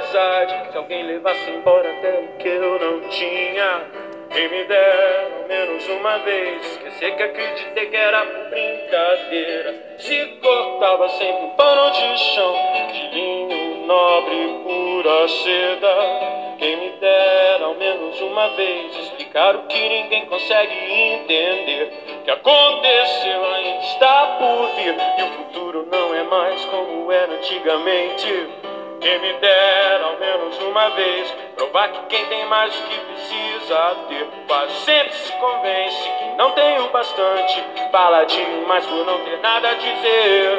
amizade. Se alguém levasse embora até o que eu não tinha, quem me dera ao menos uma vez esquecer que acreditei que era brincadeira. Se cortava sempre um pano de chão de linho nobre, pura seda. Quem me dera ao menos uma vez explicar o que ninguém consegue entender. Que aconteceu ainda está por vir e o futuro não é mais como era antigamente. Quem me dera ao menos uma vez provar que quem tem mais do que precisa ter quase sempre se convence que não tem o bastante. Fala demais por não ter nada a dizer.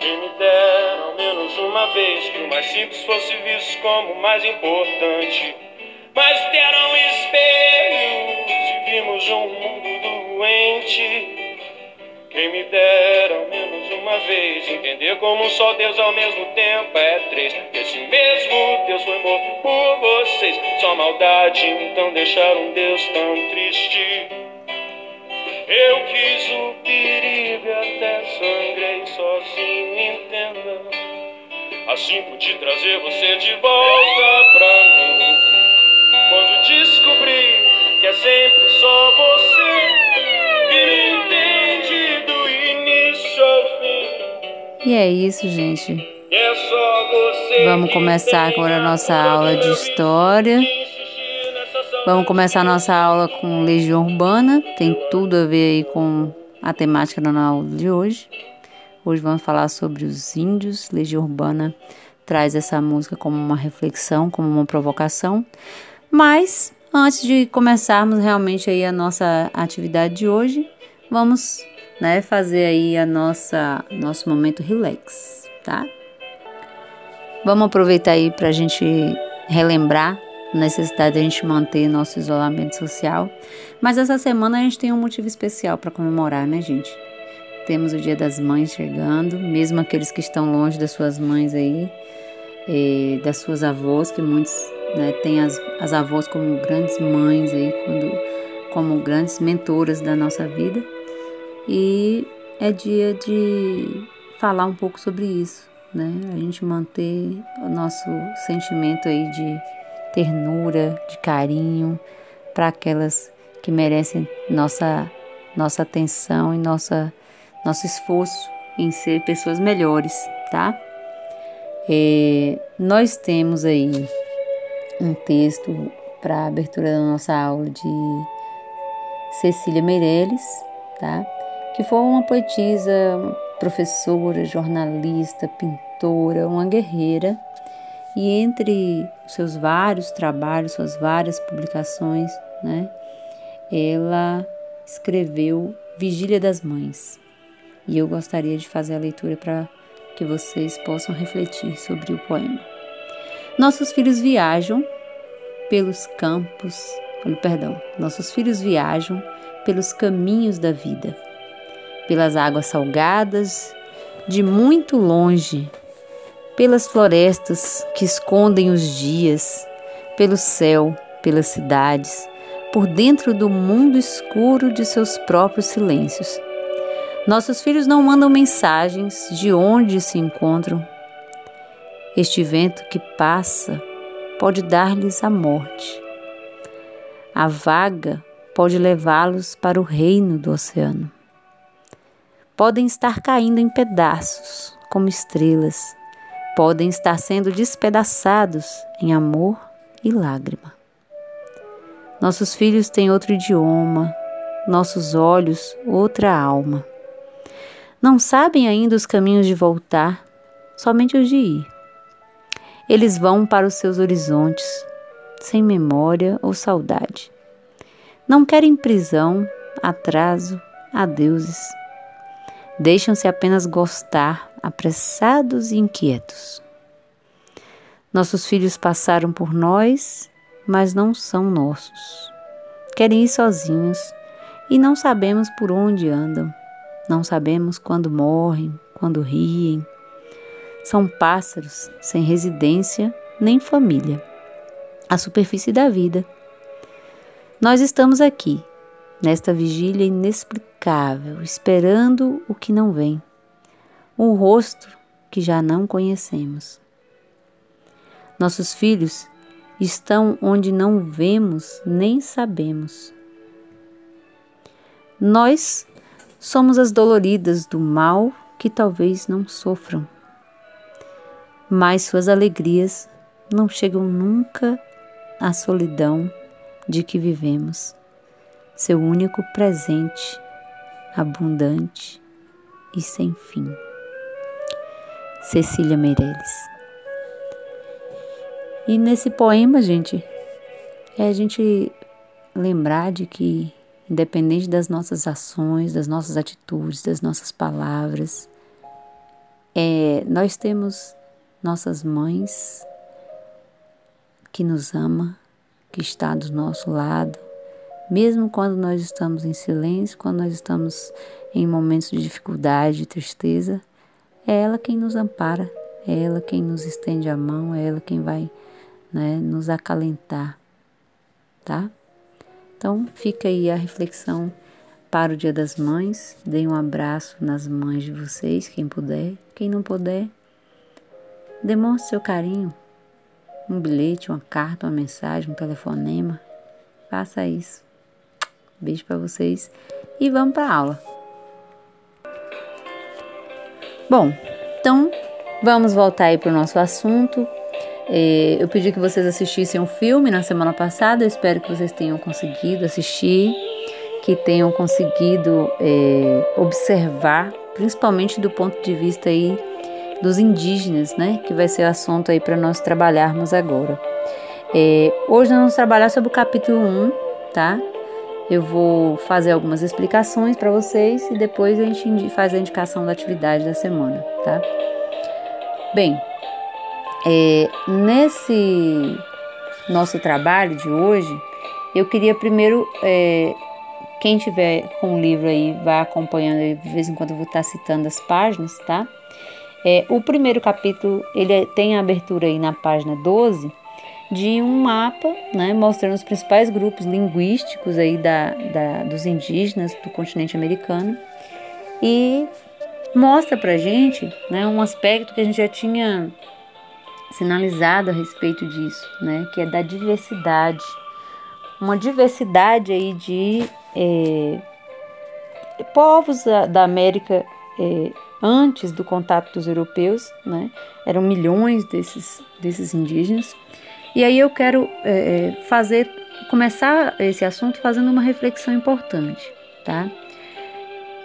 Quem me dera ao menos uma vez que o mais simples fosse visto como o mais importante. Mas deram espelhos e vimos um mundo doente. Quem me dera uma vez entender como só Deus ao mesmo tempo é três. Que esse mesmo Deus foi morto por vocês. Só maldade, então deixaram Deus tão triste. Eu quis o perigo e até sangrei sozinho, entenda. Assim pude trazer você de volta pra mim. Quando descobri que é sempre só você E é isso, gente. Vamos começar agora a nossa aula de história. Vamos começar a nossa aula com Legião Urbana. Tem tudo a ver aí com a temática da aula de hoje. Hoje vamos falar sobre os índios. Legião Urbana traz essa música como uma reflexão, como uma provocação. Mas antes de começarmos realmente aí a nossa atividade de hoje, vamos, né, fazer aí a nossa nosso momento relax, tá? Vamos aproveitar aí para a gente relembrar a necessidade de a gente manter nosso isolamento social. Mas essa semana a gente tem um motivo especial para comemorar, né, gente? Temos o Dia das Mães chegando, mesmo aqueles que estão longe das suas mães aí, das suas avós, que muitos né, têm as, as avós como grandes mães aí, quando, como grandes mentoras da nossa vida. E é dia de falar um pouco sobre isso, né? A gente manter o nosso sentimento aí de ternura, de carinho para aquelas que merecem nossa nossa atenção e nossa nosso esforço em ser pessoas melhores, tá? É, nós temos aí um texto para abertura da nossa aula de Cecília Meirelles, tá? Que foi uma poetisa, professora, jornalista, pintora, uma guerreira. E entre seus vários trabalhos, suas várias publicações, né? Ela escreveu Vigília das Mães. E eu gostaria de fazer a leitura para que vocês possam refletir sobre o poema. Nossos filhos viajam pelos campos, perdão, nossos filhos viajam pelos caminhos da vida, pelas águas salgadas, de muito longe, pelas florestas que escondem os dias, pelo céu, pelas cidades, por dentro do mundo escuro de seus próprios silêncios. Nossos filhos não mandam mensagens de onde se encontram. Este vento que passa pode dar-lhes a morte. A vaga pode levá-los para o reino do oceano. Podem estar caindo em pedaços, como estrelas, podem estar sendo despedaçados em amor e lágrima. Nossos filhos têm outro idioma, nossos olhos outra alma. Não sabem ainda os caminhos de voltar, somente os de ir. Eles vão para os seus horizontes, sem memória ou saudade. Não querem prisão, atraso, adeuses. Deixam-se apenas gostar, apressados e inquietos. Nossos filhos passaram por nós, mas não são nossos. Querem ir sozinhos e não sabemos por onde andam. Não sabemos quando morrem, quando riem. São pássaros sem residência nem família. A superfície da vida. Nós estamos aqui, nesta vigília inexplicável, esperando o que não vem, um rosto que já não conhecemos. Nossos filhos estão onde não vemos nem sabemos. Nós somos as doloridas do mal que talvez não sofram, mas suas alegrias não chegam nunca à solidão de que vivemos seu único presente, abundante e sem fim. Cecília Meirelles. E nesse poema, gente, é a gente lembrar de que, independente das nossas ações, das nossas atitudes, das nossas palavras, é, nós temos nossas mães que nos ama, que está do nosso lado, mesmo quando nós estamos em silêncio, quando nós estamos em momentos de dificuldade, de tristeza, é ela quem nos ampara, é ela quem nos estende a mão, é ela quem vai né, nos acalentar, tá? Então fica aí a reflexão para o Dia das Mães. Dê um abraço nas mães de vocês, quem puder. Quem não puder, demonstre seu carinho. Um bilhete, uma carta, uma mensagem, um telefonema. Faça isso. Beijo para vocês e vamos para aula. Bom, então vamos voltar aí para o nosso assunto. É, eu pedi que vocês assistissem um filme na semana passada. Eu espero que vocês tenham conseguido assistir, que tenham conseguido é, observar, principalmente do ponto de vista aí dos indígenas, né? Que vai ser o assunto aí para nós trabalharmos agora. É, hoje nós vamos trabalhar sobre o capítulo 1, tá? Eu vou fazer algumas explicações para vocês e depois a gente faz a indicação da atividade da semana, tá? Bem, é, nesse nosso trabalho de hoje, eu queria primeiro, é, quem tiver com o livro aí, vai acompanhando, de vez em quando eu vou estar citando as páginas, tá? É, o primeiro capítulo, ele tem a abertura aí na página 12, de um mapa, né, mostrando os principais grupos linguísticos aí da, da, dos indígenas do continente americano. E mostra para gente, né, um aspecto que a gente já tinha sinalizado a respeito disso, né, que é da diversidade, uma diversidade aí de é, povos da, América é, antes do contato dos europeus, né, eram milhões desses, desses indígenas e aí eu quero é, é, fazer, começar esse assunto fazendo uma reflexão importante, tá?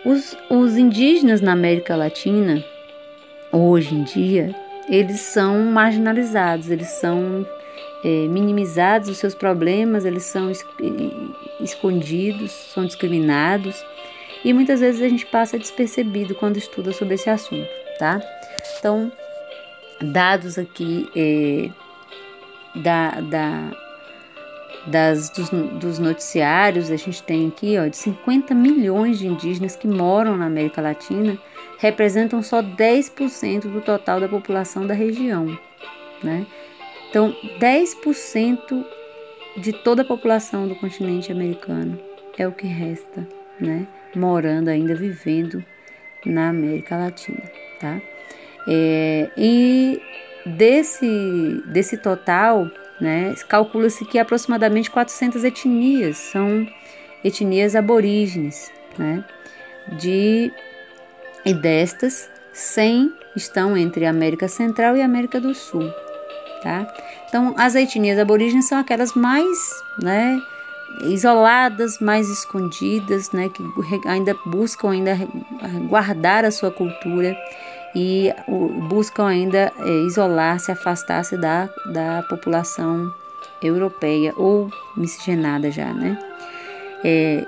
Os, os indígenas na América Latina, hoje em dia, eles são marginalizados, eles são é, minimizados os seus problemas, eles são es, escondidos, são discriminados e muitas vezes a gente passa despercebido quando estuda sobre esse assunto, tá? Então, dados aqui é, da, da, das, dos, dos, noticiários, a gente tem aqui ó, de 50 milhões de indígenas que moram na América Latina, representam só 10% do total da população da região. Né? Então, 10% de toda a população do continente americano é o que resta, né? morando ainda, vivendo na América Latina. Tá? É, e Desse, desse total, né, calcula-se que aproximadamente 400 etnias são etnias aborígenes, né, de, e destas, 100 estão entre a América Central e a América do Sul. Tá? Então, as etnias aborígenes são aquelas mais né, isoladas, mais escondidas, né, que ainda buscam ainda guardar a sua cultura e buscam ainda é, isolar-se, afastar-se da, da população europeia ou miscigenada já, né? É,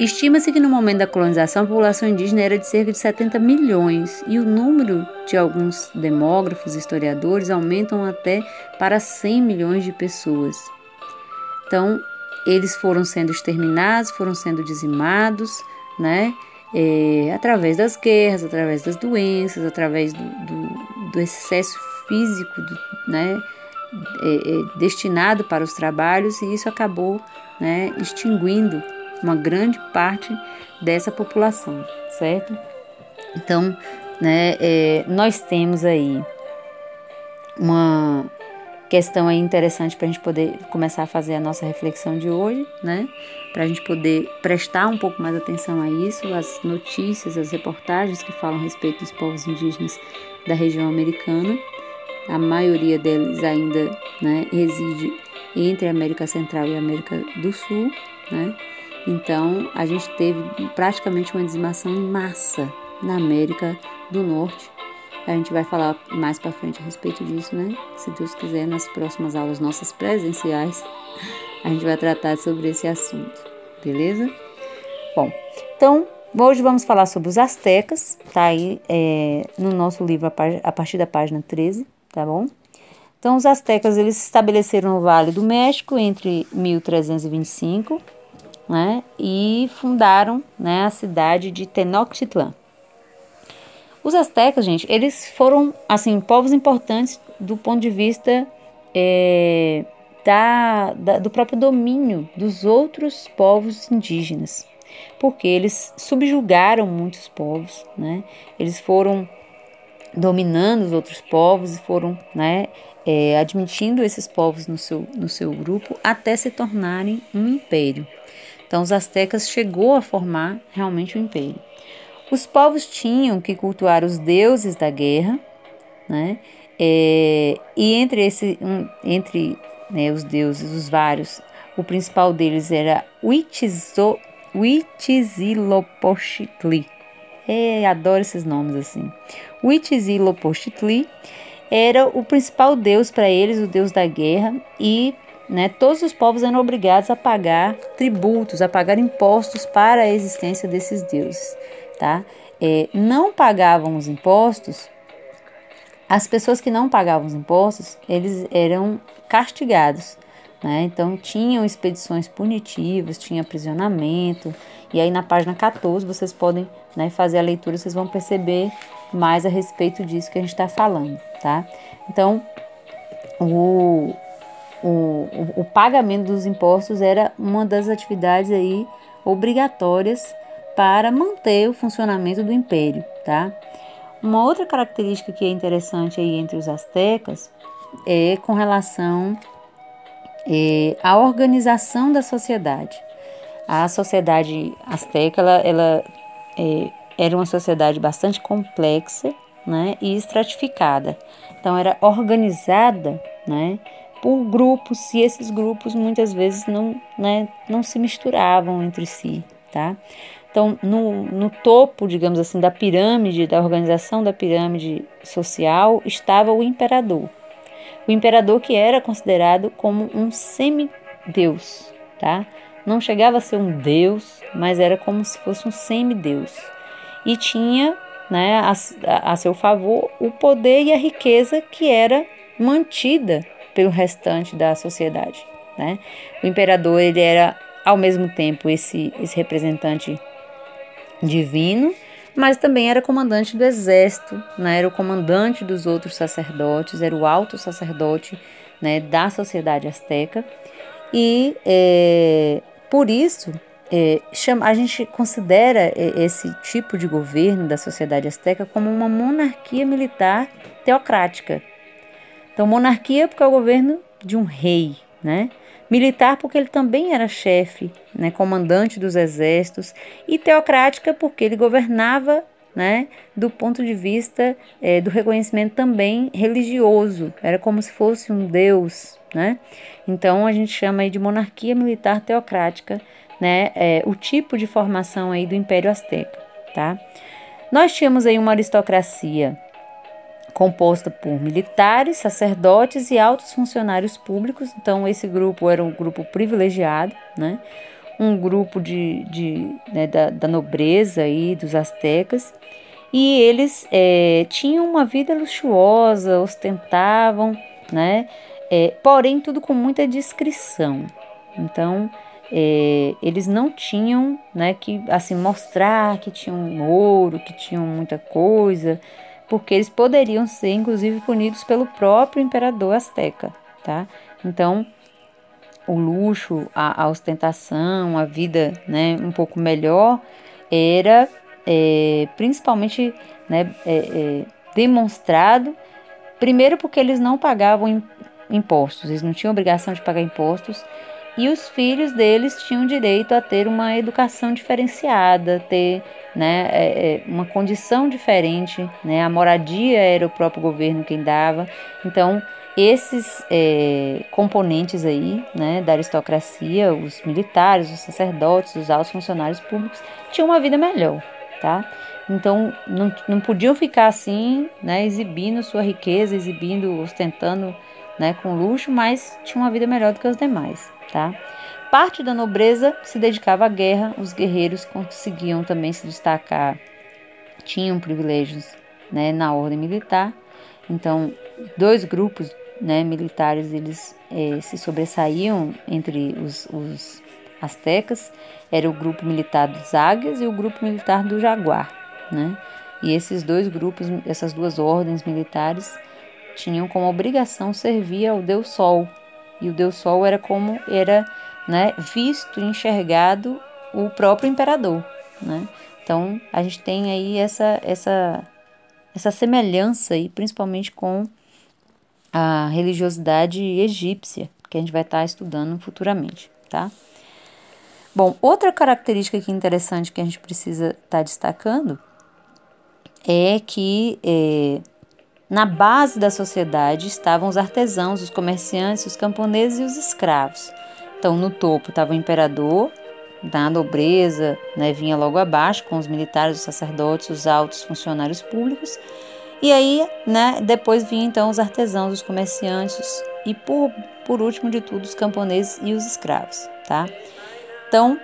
Estima-se que no momento da colonização a população indígena era de cerca de 70 milhões e o número de alguns demógrafos, historiadores, aumentam até para 100 milhões de pessoas. Então, eles foram sendo exterminados, foram sendo dizimados, né? É, através das guerras, através das doenças, através do, do, do excesso físico do, né, é, é, destinado para os trabalhos, e isso acabou né, extinguindo uma grande parte dessa população, certo? Então, né, é, nós temos aí uma questão aí interessante para a gente poder começar a fazer a nossa reflexão de hoje, né? Para a gente poder prestar um pouco mais atenção a isso, as notícias, as reportagens que falam a respeito dos povos indígenas da região americana. A maioria deles ainda né, reside entre a América Central e a América do Sul, né? Então a gente teve praticamente uma dizimação em massa na América do Norte. A gente vai falar mais para frente a respeito disso, né? Se Deus quiser, nas próximas aulas nossas presenciais, a gente vai tratar sobre esse assunto, beleza? Bom, então hoje vamos falar sobre os astecas, tá aí é, no nosso livro a partir da página 13, tá bom? Então, os astecas eles se estabeleceram no Vale do México entre 1325 né, e fundaram né, a cidade de Tenochtitlan. Os astecas, gente, eles foram assim povos importantes do ponto de vista é, da, da, do próprio domínio dos outros povos indígenas, porque eles subjugaram muitos povos, né? Eles foram dominando os outros povos e foram, né, é, admitindo esses povos no seu, no seu grupo até se tornarem um império. Então, os astecas chegou a formar realmente um império. Os povos tinham que cultuar os deuses da guerra, né? É, e entre, esse, um, entre né, os deuses, os vários, o principal deles era Huitzilopochtli. É, adoro esses nomes assim. Huitzilopochtli era o principal deus para eles, o deus da guerra, e né, todos os povos eram obrigados a pagar tributos, a pagar impostos para a existência desses deuses. Tá? É, não pagavam os impostos, as pessoas que não pagavam os impostos, eles eram castigados. Né? Então, tinham expedições punitivas, tinha aprisionamento. E aí, na página 14, vocês podem né, fazer a leitura, vocês vão perceber mais a respeito disso que a gente está falando, tá? Então, o, o, o pagamento dos impostos era uma das atividades aí obrigatórias para manter o funcionamento do império, tá? Uma outra característica que é interessante aí entre os astecas é com relação é, à organização da sociedade. A sociedade asteca, ela, ela é, era uma sociedade bastante complexa né, e estratificada. Então, era organizada né, por grupos, e esses grupos muitas vezes não, né, não se misturavam entre si. Tá? Então, no, no topo, digamos assim, da pirâmide, da organização da pirâmide social, estava o imperador. O imperador que era considerado como um semideus, tá? Não chegava a ser um deus, mas era como se fosse um semideus e tinha né, a, a seu favor o poder e a riqueza que era mantida pelo restante da sociedade. Né? O imperador ele era ao mesmo tempo esse, esse representante divino, mas também era comandante do exército, né? era o comandante dos outros sacerdotes, era o alto sacerdote né, da sociedade asteca e é, por isso é, a gente considera é, esse tipo de governo da sociedade azteca como uma monarquia militar teocrática. Então, monarquia porque é o governo de um rei, né? Militar porque ele também era chefe, né, comandante dos exércitos, e teocrática porque ele governava né, do ponto de vista é, do reconhecimento também religioso, era como se fosse um deus. Né? Então a gente chama de monarquia militar teocrática né, é, o tipo de formação aí do Império Azteca, tá? Nós tínhamos aí uma aristocracia composta por militares, sacerdotes e altos funcionários públicos. Então, esse grupo era um grupo privilegiado, né? um grupo de, de né, da, da, nobreza aí dos astecas. E eles é, tinham uma vida luxuosa, ostentavam, né? É, porém, tudo com muita discrição. Então, é, eles não tinham né, que assim mostrar que tinham ouro, que tinham muita coisa, porque eles poderiam ser inclusive punidos pelo próprio imperador azteca, tá? Então o luxo, a, a, ostentação, a vida né, um pouco melhor, era é, principalmente né, é, é, demonstrado, primeiro porque eles não pagavam impostos, eles não tinham obrigação de pagar impostos, e os filhos deles tinham direito a ter uma educação diferenciada, ter né, é, é, uma condição diferente, né, a moradia era o próprio governo quem dava, então esses é, componentes aí, né, da aristocracia, os militares, os sacerdotes, os altos funcionários públicos, tinham uma vida melhor, tá? Então não, não podiam ficar assim, né, exibindo sua riqueza, exibindo, ostentando, né, com luxo, mas tinham uma vida melhor do que os demais, tá? Parte da nobreza se dedicava à guerra, os guerreiros conseguiam também se destacar, tinham privilégios, né, na ordem militar. Então, dois grupos né, militares eles é, se sobressaíam entre os, os astecas era o grupo militar dos águias e o grupo militar do jaguar, né? E esses dois grupos, essas duas ordens militares tinham como obrigação servir ao Deus Sol. E o Deus Sol era como era, né, visto, enxergado o próprio imperador, né? Então, a gente tem aí essa essa essa semelhança aí, principalmente com a religiosidade egípcia, que a gente vai estar estudando futuramente, tá? Bom, outra característica que é interessante que a gente precisa estar destacando é que é, na base da sociedade estavam os artesãos, os comerciantes, os camponeses e os escravos. Então, no topo estava o imperador, da nobreza, né, vinha logo abaixo com os militares, os sacerdotes, os altos funcionários públicos, e aí, né, depois vinham então os artesãos, os comerciantes e por, por último de tudo os camponeses e os escravos, tá? Então,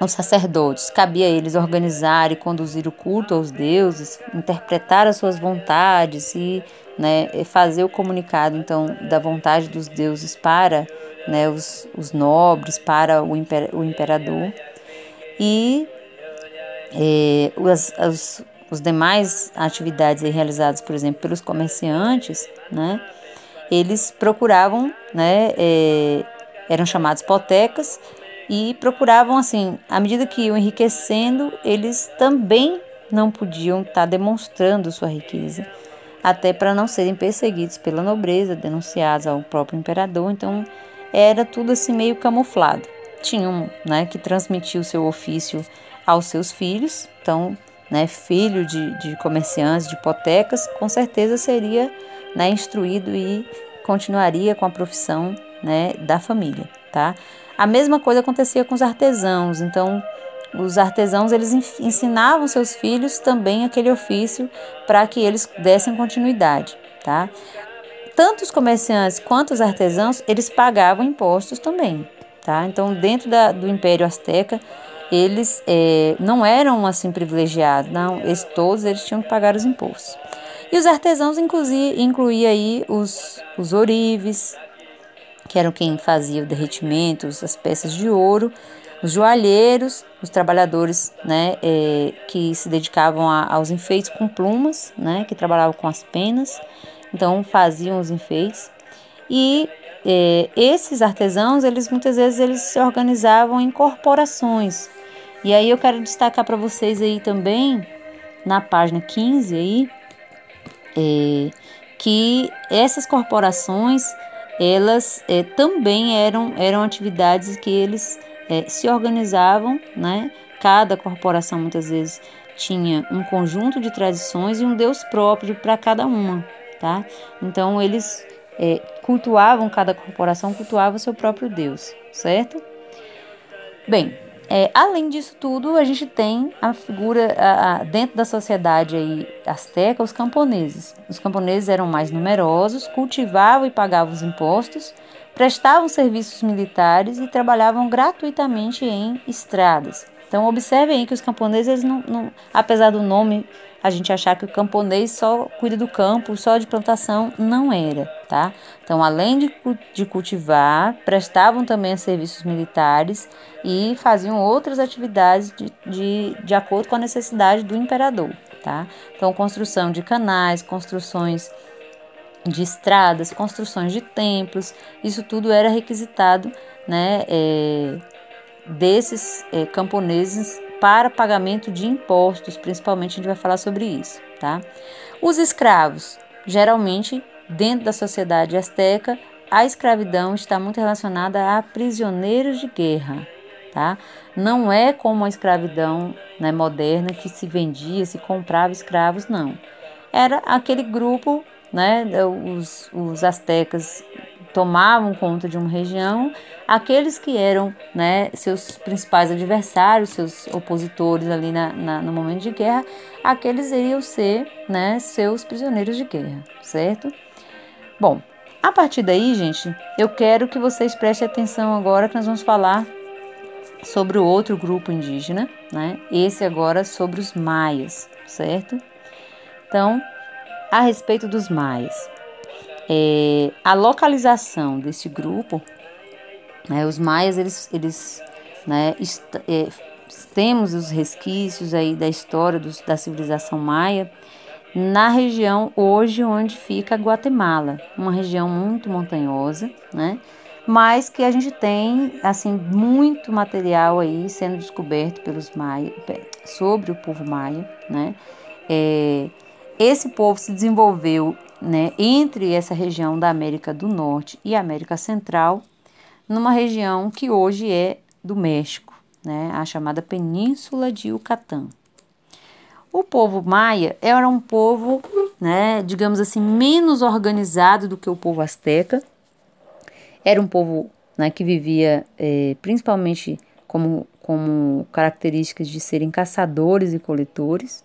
os sacerdotes, cabia a eles organizar e conduzir o culto aos deuses, interpretar as suas vontades e né, fazer o comunicado então da vontade dos deuses para né, os, os nobres, para o, imper, o imperador. E eh, os, os, os demais atividades realizadas, por exemplo, pelos comerciantes, né, eles procuravam, né, é, eram chamados potecas e procuravam assim, à medida que iam enriquecendo, eles também não podiam estar tá demonstrando sua riqueza, até para não serem perseguidos pela nobreza, denunciados ao próprio imperador. Então era tudo assim meio camuflado. Tinham, né, que transmitir o seu ofício aos seus filhos, então né, filho de, de comerciantes, de hipotecas, com certeza seria né, instruído e continuaria com a profissão né, da família, tá? A mesma coisa acontecia com os artesãos, então os artesãos eles ensinavam seus filhos também aquele ofício para que eles dessem continuidade, tá? Tanto os comerciantes quanto os artesãos eles pagavam impostos também, tá? Então dentro da, do Império Azteca eles é, não eram assim privilegiados, não, eles, todos eles tinham que pagar os impostos. E os artesãos inclusive incluía aí os, os ourives, que eram quem fazia o derretimento, as peças de ouro, os joalheiros, os trabalhadores né, é, que se dedicavam a, aos enfeites com plumas, né, que trabalhavam com as penas, então faziam os enfeites. E é, esses artesãos, eles muitas vezes eles se organizavam em corporações, e aí eu quero destacar para vocês aí também, na página 15 aí, é, que essas corporações, elas é, também eram, eram atividades que eles é, se organizavam, né? Cada corporação muitas vezes tinha um conjunto de tradições e um deus próprio para cada uma, tá? Então eles é, cultuavam, cada corporação cultuava o seu próprio deus, certo? Bem, é, além disso tudo, a gente tem a figura a, a, dentro da sociedade aí asteca, os camponeses. Os camponeses eram mais numerosos, cultivavam e pagavam os impostos, prestavam serviços militares e trabalhavam gratuitamente em estradas. Então observem aí que os camponeses, não, não, apesar do nome a gente achar que o camponês só cuida do campo, só de plantação, não era, tá? Então, além de, de cultivar, prestavam também serviços militares e faziam outras atividades de, de, de acordo com a necessidade do imperador, tá? Então, construção de canais, construções de estradas, construções de templos, isso tudo era requisitado né, é, desses é, camponeses para pagamento de impostos, principalmente a gente vai falar sobre isso, tá? Os escravos, geralmente dentro da sociedade asteca, a escravidão está muito relacionada a prisioneiros de guerra, tá? Não é como a escravidão né, moderna que se vendia, se comprava escravos, não. Era aquele grupo, né? Os, os astecas tomavam conta de uma região, aqueles que eram né, seus principais adversários, seus opositores ali na, na, no momento de guerra, aqueles iriam ser né, seus prisioneiros de guerra, certo? Bom, a partir daí, gente, eu quero que vocês prestem atenção agora que nós vamos falar sobre o outro grupo indígena, né? Esse agora sobre os maias, certo? Então, a respeito dos maias, é, a localização desse grupo, né, os maias, eles, eles né, é, temos os resquícios aí da história dos, da civilização maia na região hoje onde fica Guatemala, uma região muito montanhosa, né? Mas que a gente tem assim muito material aí sendo descoberto pelos maia sobre o povo maia, né? É, esse povo se desenvolveu né, entre essa região da América do Norte e América Central, numa região que hoje é do México, né, a chamada Península de Yucatán. O povo maia era um povo, né, digamos assim, menos organizado do que o povo asteca. Era um povo né, que vivia é, principalmente como, como características de serem caçadores e coletores.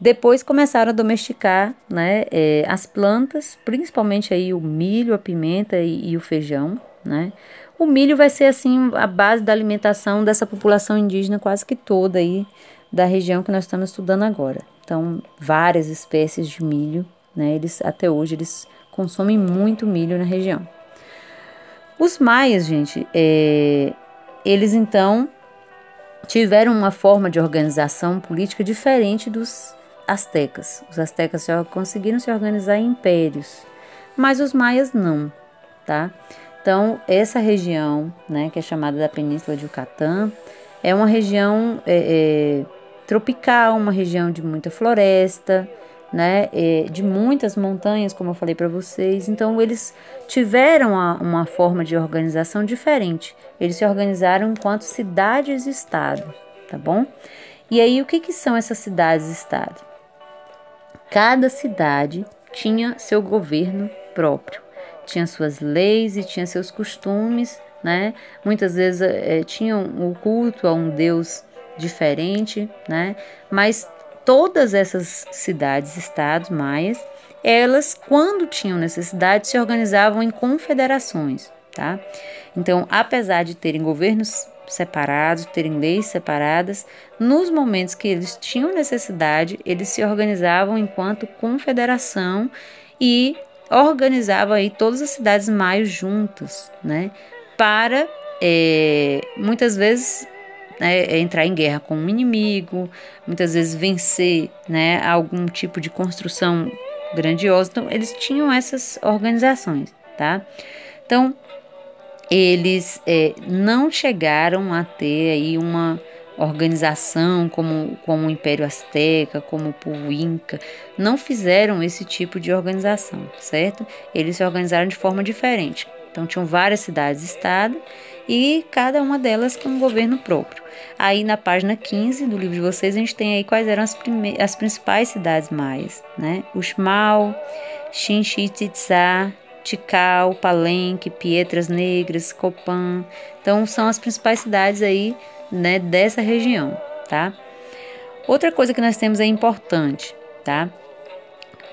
Depois começaram a domesticar né, é, as plantas, principalmente aí o milho, a pimenta e, e, o feijão. Né? O milho vai ser assim a base da alimentação dessa população indígena quase que toda aí da região que nós estamos estudando agora. Então, várias espécies de milho, né? Eles até hoje eles consomem muito milho na região. Os maias, gente, é, eles então tiveram uma forma de organização política diferente dos astecas. Os astecas só conseguiram se organizar em impérios, mas os maias não, tá? Então, essa região, né, que é chamada da Península de Yucatán, é uma região é, é, tropical, uma região de muita floresta, né, é, de muitas montanhas, como eu falei para vocês. Então, eles tiveram uma, uma forma de organização diferente. Eles se organizaram enquanto cidades-estado, tá bom? E aí, o que, que são essas cidades-estado? Cada cidade tinha seu governo próprio, tinha suas leis e tinha seus costumes, né? Muitas vezes é, tinham o culto a um deus diferente, né? Mas todas essas cidades, estados maias, elas, quando tinham necessidade, se organizavam em confederações, tá? Então, apesar de terem governos separados, terem leis separadas, nos momentos que eles tinham necessidade, eles se organizavam enquanto confederação e organizavam aí todas as cidades maias juntas, né? Para é, muitas vezes né, entrar em guerra com um inimigo, muitas vezes vencer né, algum tipo de construção grandiosa. Então, eles tinham essas organizações, tá? Então, eles é, não chegaram a ter aí uma organização como, como o Império Azteca, como o povo Inca, não fizeram esse tipo de organização, certo? Eles se organizaram de forma diferente. Então tinham várias cidades-estado e cada uma delas com um governo próprio. Aí na página 15 do livro de vocês a gente tem aí quais eram as, as principais cidades maias, né? Uxmal, Chinchitzá, Tikal, Palenque, Pietras Negras, Copan. Então são as principais cidades aí, né, dessa região, tá? Outra coisa que nós temos é importante, tá?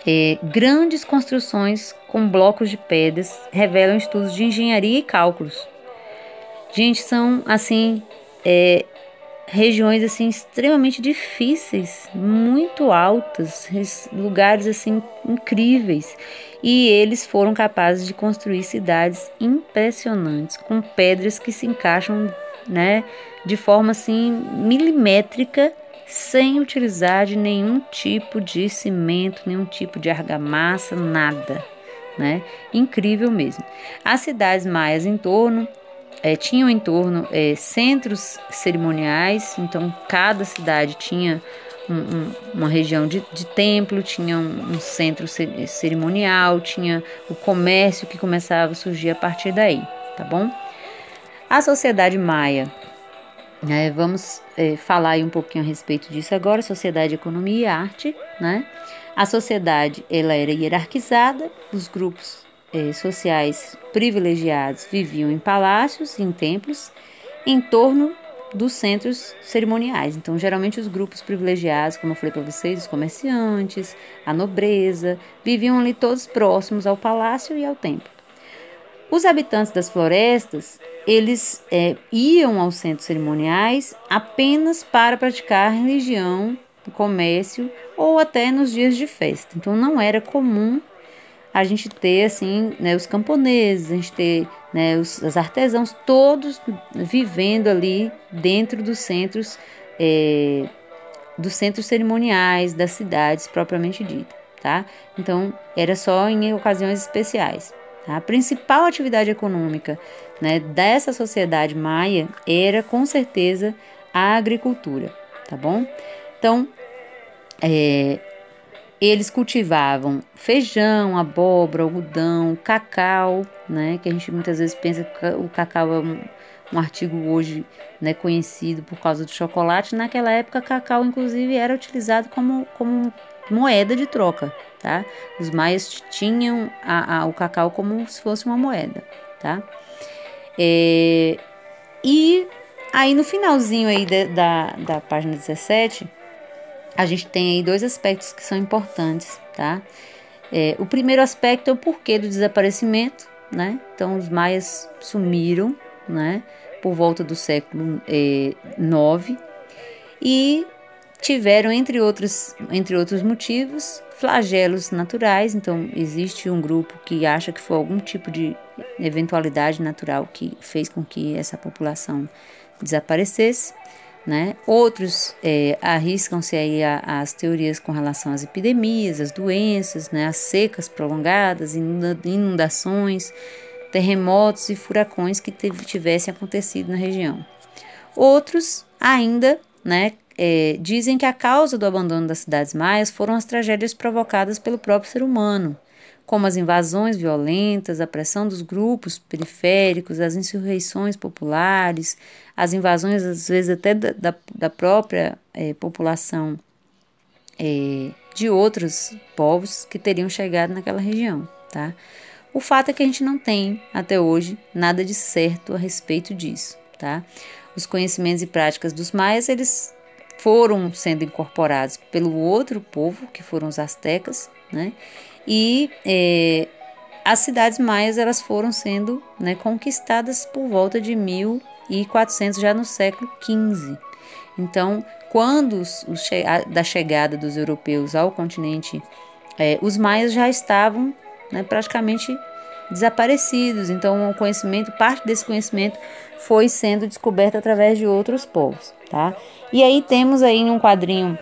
É, grandes construções com blocos de pedras revelam estudos de engenharia e cálculos. Gente, são assim é, regiões assim extremamente difíceis, muito altas, lugares assim incríveis. E eles foram capazes de construir cidades impressionantes com pedras que se encaixam, né, de forma assim milimétrica, sem utilizar de nenhum tipo de cimento, nenhum tipo de argamassa, nada. né? Incrível mesmo. As cidades maias em torno é, tinham em torno é, centros cerimoniais, então cada cidade tinha um, um, uma região de, de templo, tinha um, um, centro cerimonial, tinha o comércio que começava a surgir a partir daí, tá bom? A sociedade maia, né, vamos é, falar aí um pouquinho a respeito disso agora, sociedade, economia e arte, né? A sociedade, ela era hierarquizada, os grupos é, sociais privilegiados viviam em palácios, em templos, em torno dos centros cerimoniais. Então, geralmente os grupos privilegiados, como eu falei para vocês, os comerciantes, a nobreza, viviam ali todos próximos ao palácio e ao templo. Os habitantes das florestas, eles é, iam aos centros cerimoniais apenas para praticar religião, comércio ou até nos dias de festa. Então, não era comum a gente ter assim, né, os camponeses, a gente ter né, os, os artesãos todos vivendo ali dentro dos centros, é, dos centros cerimoniais das cidades propriamente dita, tá? Então era só em ocasiões especiais. Tá? A principal atividade econômica né, dessa sociedade maia era com certeza a agricultura, tá bom? Então é, eles cultivavam feijão, abóbora, algodão, cacau, né? Que a gente muitas vezes pensa que o cacau é um, um artigo hoje né, conhecido por causa do chocolate. Naquela época, cacau, inclusive, era utilizado como, como moeda de troca, tá? Os maias tinham a, a, o cacau como se fosse uma moeda, tá? É, e aí no finalzinho aí de, da, da página 17 a gente tem aí dois aspectos que são importantes, tá? É, o primeiro aspecto é o porquê do desaparecimento, né? Então, os maias sumiram, né? Por volta do século IX é, e tiveram, entre outros, entre outros motivos, flagelos naturais. Então, existe um grupo que acha que foi algum tipo de eventualidade natural que fez com que essa população desaparecesse. Né? Outros é, arriscam-se aí as teorias com relação às epidemias, às doenças, né? as secas prolongadas, inundações, terremotos e furacões que tivessem acontecido na região. Outros ainda né, é, dizem que a causa do abandono das cidades maias foram as tragédias provocadas pelo próprio ser humano, como as invasões violentas, a pressão dos grupos periféricos, as insurreições populares, as invasões, às vezes, até da, da, da própria é, população é, de outros povos que teriam chegado naquela região. Tá? O fato é que a gente não tem, até hoje, nada de certo a respeito disso. Tá? Os conhecimentos e práticas dos maias, eles foram sendo incorporados pelo outro povo, que foram os astecas, né? E é, as cidades maias elas foram sendo né, conquistadas por volta de 1400 já no século XV. Então, quando os, os, da chegada dos europeus ao continente, é, os maias já estavam né, praticamente desaparecidos. Então, o conhecimento, parte desse conhecimento foi sendo descoberto através de outros povos, tá? E aí temos aí um quadrinho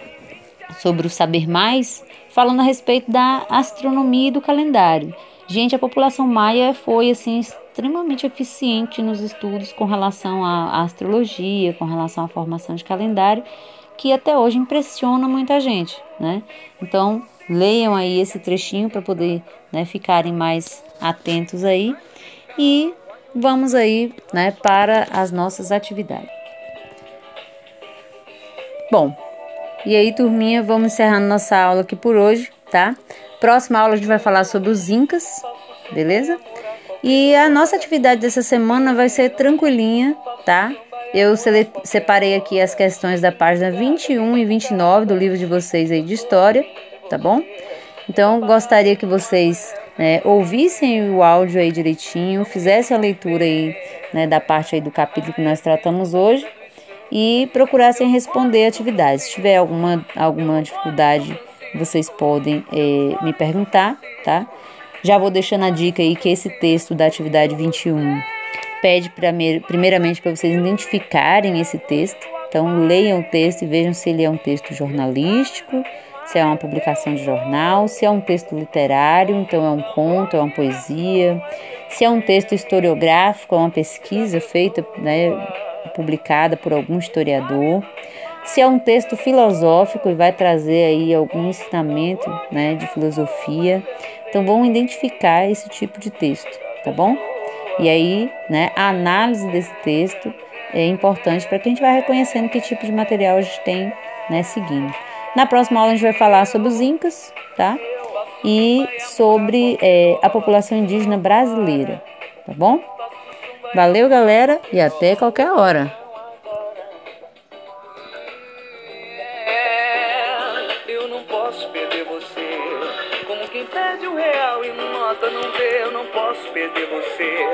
sobre o saber mais, falando a respeito da astronomia e do calendário. Gente, a população maia foi assim extremamente eficiente nos estudos com relação à astrologia, com relação à formação de calendário, que até hoje impressiona muita gente, né? Então, leiam aí esse trechinho para poder né, ficarem mais atentos aí e vamos aí né, para as nossas atividades. Bom, e aí, turminha, vamos encerrando nossa aula aqui por hoje, tá? Próxima aula a gente vai falar sobre os Incas, beleza? E a nossa atividade dessa semana vai ser tranquilinha, tá? Eu separei aqui as questões da página 21 e 29 do livro de vocês aí de história, tá bom? Então, gostaria que vocês né, ouvissem o áudio aí direitinho, fizessem a leitura aí, né, da parte aí do capítulo que nós tratamos hoje e procurassem responder atividades. Se tiver alguma, alguma dificuldade, vocês podem é, me perguntar, tá? Já vou deixando a dica aí que esse texto da atividade 21 pede primeiramente para vocês identificarem esse texto. Então, leiam o texto e vejam se ele é um texto jornalístico, se é uma publicação de jornal, se é um texto literário, então é um conto, é uma poesia, se é um texto historiográfico, é uma pesquisa feita, né, publicada por algum historiador, se é um texto filosófico e vai trazer aí algum ensinamento né, de filosofia. Então vamos identificar esse tipo de texto, tá bom? E aí, né, a análise desse texto é importante para que a gente vá reconhecendo que tipo de material a gente tem né, seguindo. Na próxima aula a gente vai falar sobre os Incas, tá? E sobre é, a população indígena brasileira, tá bom? Valeu, galera, e até qualquer hora. Eu não posso perder você. Como quem um real e nota não vê, eu não posso perder você.